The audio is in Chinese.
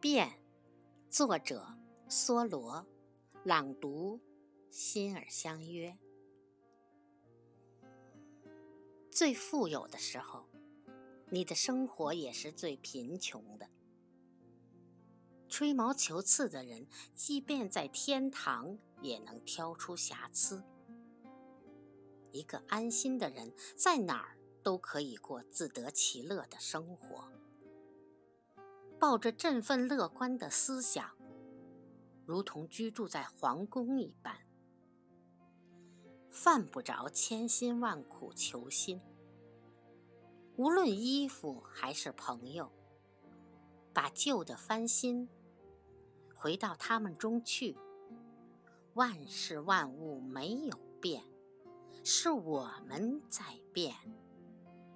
变，作者梭罗，朗读心儿相约。最富有的时候，你的生活也是最贫穷的。吹毛求疵的人，即便在天堂，也能挑出瑕疵。一个安心的人，在哪儿都可以过自得其乐的生活。抱着振奋乐观的思想，如同居住在皇宫一般，犯不着千辛万苦求新。无论衣服还是朋友，把旧的翻新，回到他们中去。万事万物没有变，是我们在变。